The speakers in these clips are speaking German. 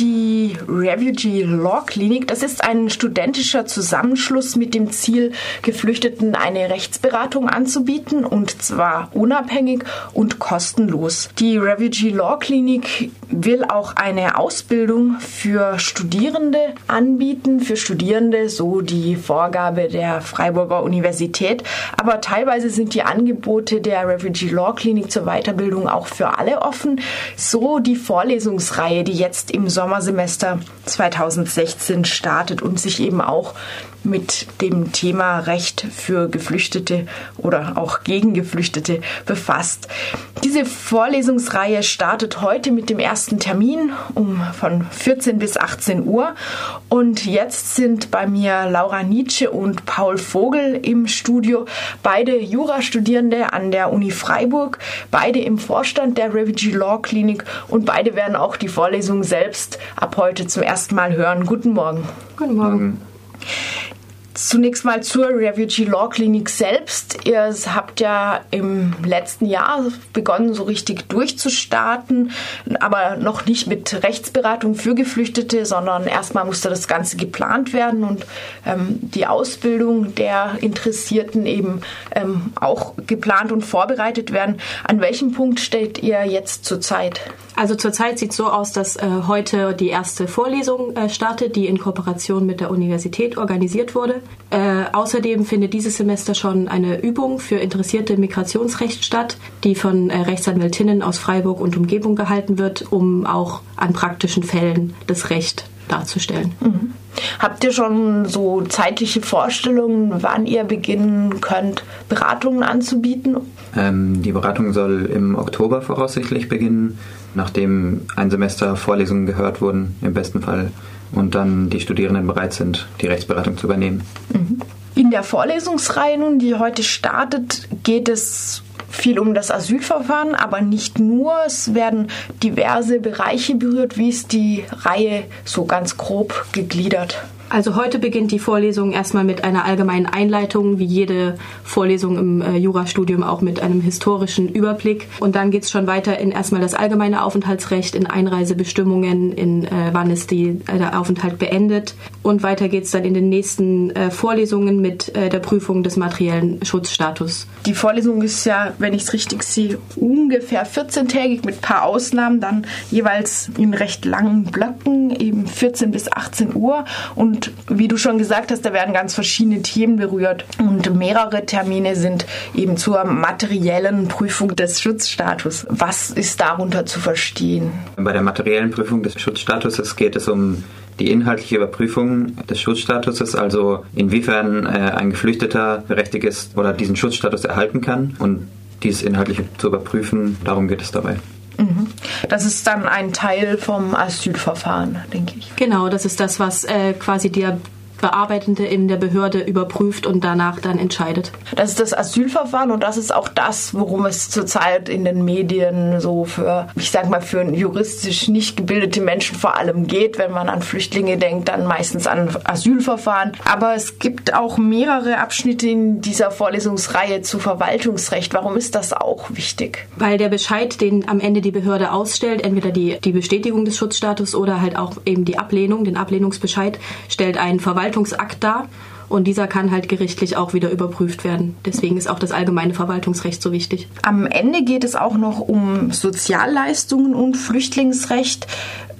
die Refugee Law Clinic. Das ist ein studentischer Zusammenschluss mit dem Ziel, Geflüchteten eine Rechtsberatung anzubieten und zwar unabhängig und kostenlos. Die Refugee Law Clinic will auch eine Ausbildung für Studierende anbieten, für Studierende, so die Vorgabe der Freiburger Universität. Aber teilweise sind die Angebote der Refugee Law Clinic zur Weiterbildung auch für alle offen. So die Vorlesungsreihe, die jetzt im Sommersemester 2016 startet und sich eben auch mit dem Thema Recht für Geflüchtete oder auch gegen Geflüchtete befasst. Diese Vorlesungsreihe startet heute mit dem ersten Termin um von 14 bis 18 Uhr und jetzt sind bei mir Laura Nietzsche und Paul Vogel im Studio, beide Jurastudierende an der Uni Freiburg, beide im Vorstand der Refugee Law Clinic und beide werden auch die Vorlesung selbst ab heute zum ersten Mal hören. Guten Morgen. Guten Morgen. Zunächst mal zur Refugee Law Clinic selbst. Ihr habt ja im letzten Jahr begonnen, so richtig durchzustarten, aber noch nicht mit Rechtsberatung für Geflüchtete, sondern erstmal musste das Ganze geplant werden und ähm, die Ausbildung der Interessierten eben ähm, auch geplant und vorbereitet werden. An welchem Punkt steht ihr jetzt zurzeit? Also zurzeit sieht es so aus, dass äh, heute die erste Vorlesung äh, startet, die in Kooperation mit der Universität organisiert wurde. Äh, außerdem findet dieses Semester schon eine Übung für interessierte Migrationsrecht statt, die von äh, Rechtsanwältinnen aus Freiburg und Umgebung gehalten wird, um auch an praktischen Fällen das Recht darzustellen. Mhm. Habt ihr schon so zeitliche Vorstellungen, wann ihr beginnen könnt, Beratungen anzubieten? Ähm, die Beratung soll im Oktober voraussichtlich beginnen, nachdem ein Semester Vorlesungen gehört wurden, im besten Fall, und dann die Studierenden bereit sind, die Rechtsberatung zu übernehmen. Mhm. In der Vorlesungsreihe nun, die heute startet, geht es viel um das Asylverfahren, aber nicht nur. Es werden diverse Bereiche berührt. Wie ist die Reihe so ganz grob gegliedert? Also heute beginnt die Vorlesung erstmal mit einer allgemeinen Einleitung, wie jede Vorlesung im äh, Jurastudium auch mit einem historischen Überblick. Und dann geht es schon weiter in erstmal das allgemeine Aufenthaltsrecht, in Einreisebestimmungen, in äh, wann ist die, äh, der Aufenthalt beendet. Und weiter geht es dann in den nächsten äh, Vorlesungen mit der Prüfung des materiellen Schutzstatus. Die Vorlesung ist ja, wenn ich es richtig sehe, ungefähr 14-tägig mit ein paar Ausnahmen, dann jeweils in recht langen Blöcken, eben 14 bis 18 Uhr. Und und wie du schon gesagt hast, da werden ganz verschiedene Themen berührt. Und mehrere Termine sind eben zur materiellen Prüfung des Schutzstatus. Was ist darunter zu verstehen? Bei der materiellen Prüfung des Schutzstatuses geht es um die inhaltliche Überprüfung des Schutzstatuses, also inwiefern äh, ein Geflüchteter berechtigt ist oder diesen Schutzstatus erhalten kann und dies inhaltlich zu überprüfen, darum geht es dabei. Das ist dann ein Teil vom Asylverfahren, denke ich. Genau, das ist das, was äh, quasi der Bearbeitende in der Behörde überprüft und danach dann entscheidet. Das ist das Asylverfahren und das ist auch das, worum es zurzeit in den Medien so für, ich sag mal, für juristisch nicht gebildete Menschen vor allem geht. Wenn man an Flüchtlinge denkt, dann meistens an Asylverfahren. Aber es gibt auch mehrere Abschnitte in dieser Vorlesungsreihe zu Verwaltungsrecht. Warum ist das auch wichtig? Weil der Bescheid, den am Ende die Behörde ausstellt, entweder die, die Bestätigung des Schutzstatus oder halt auch eben die Ablehnung, den Ablehnungsbescheid, stellt einen Verwaltungsrecht Verwaltungsakt dar und dieser kann halt gerichtlich auch wieder überprüft werden. Deswegen ist auch das allgemeine Verwaltungsrecht so wichtig. Am Ende geht es auch noch um Sozialleistungen und Flüchtlingsrecht.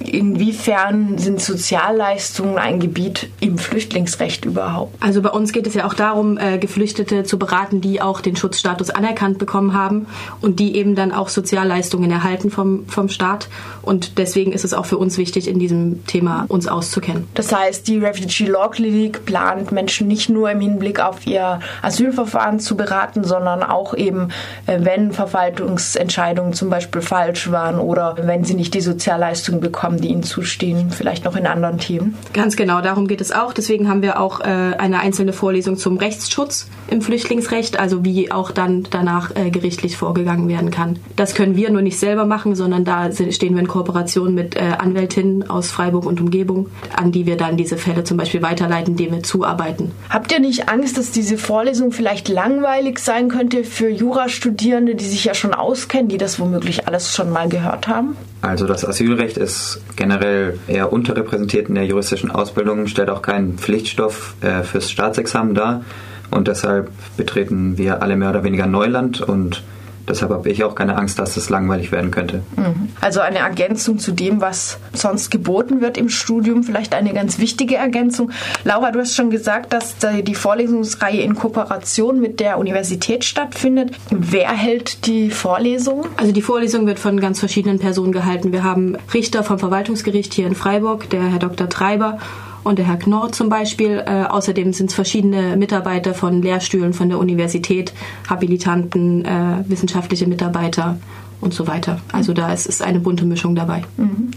Inwiefern sind Sozialleistungen ein Gebiet im Flüchtlingsrecht überhaupt? Also bei uns geht es ja auch darum, äh, Geflüchtete zu beraten, die auch den Schutzstatus anerkannt bekommen haben und die eben dann auch Sozialleistungen erhalten vom, vom Staat. Und deswegen ist es auch für uns wichtig, in diesem Thema uns auszukennen. Das heißt, die Refugee Law Clinic plant Menschen nicht nur im Hinblick auf ihr Asylverfahren zu beraten, sondern auch eben, äh, wenn Verwaltungsentscheidungen zum Beispiel falsch waren oder wenn sie nicht die Sozialleistungen bekommen die ihnen zustehen, vielleicht noch in anderen Themen. Ganz genau, darum geht es auch. Deswegen haben wir auch äh, eine einzelne Vorlesung zum Rechtsschutz im Flüchtlingsrecht, also wie auch dann danach äh, gerichtlich vorgegangen werden kann. Das können wir nur nicht selber machen, sondern da stehen wir in Kooperation mit Anwältinnen aus Freiburg und Umgebung, an die wir dann diese Fälle zum Beispiel weiterleiten, denen wir zuarbeiten. Habt ihr nicht Angst, dass diese Vorlesung vielleicht langweilig sein könnte für Jurastudierende, die sich ja schon auskennen, die das womöglich alles schon mal gehört haben? Also das Asylrecht ist generell eher unterrepräsentiert in der juristischen Ausbildung, stellt auch keinen Pflichtstoff äh, fürs Staatsexamen dar und deshalb betreten wir alle mehr oder weniger Neuland und Deshalb habe ich auch keine Angst, dass es langweilig werden könnte. Mhm. Also eine Ergänzung zu dem, was sonst geboten wird im Studium, vielleicht eine ganz wichtige Ergänzung. Laura, du hast schon gesagt, dass die Vorlesungsreihe in Kooperation mit der Universität stattfindet. Wer hält die Vorlesung? Also die Vorlesung wird von ganz verschiedenen Personen gehalten. Wir haben Richter vom Verwaltungsgericht hier in Freiburg, der Herr Dr. Treiber und der Herr Knorr zum Beispiel. Äh, außerdem sind es verschiedene Mitarbeiter von Lehrstühlen von der Universität, Habilitanten, äh, wissenschaftliche Mitarbeiter und so weiter. Also da ist, ist eine bunte Mischung dabei. Mhm.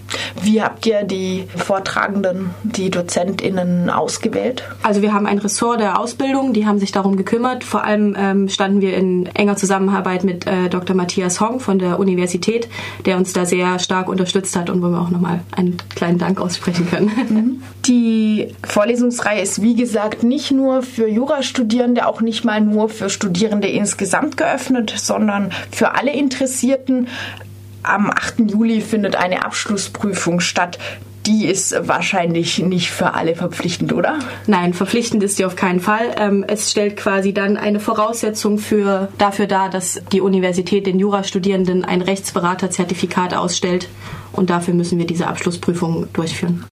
Wie habt ihr die Vortragenden, die DozentInnen ausgewählt? Also wir haben ein Ressort der Ausbildung, die haben sich darum gekümmert. Vor allem ähm, standen wir in enger Zusammenarbeit mit äh, Dr. Matthias Hong von der Universität, der uns da sehr stark unterstützt hat und wo wir auch nochmal einen kleinen Dank aussprechen können. Mhm. Die Vorlesungsreihe ist wie gesagt nicht nur für Jurastudierende, auch nicht mal nur für Studierende insgesamt geöffnet, sondern für alle Interessierten. Am 8. Juli findet eine Abschlussprüfung statt. Die ist wahrscheinlich nicht für alle verpflichtend, oder? Nein, verpflichtend ist sie auf keinen Fall. Ähm, es stellt quasi dann eine Voraussetzung für, dafür dar, dass die Universität den Jurastudierenden ein Rechtsberaterzertifikat ausstellt. Und dafür müssen wir diese Abschlussprüfung durchführen.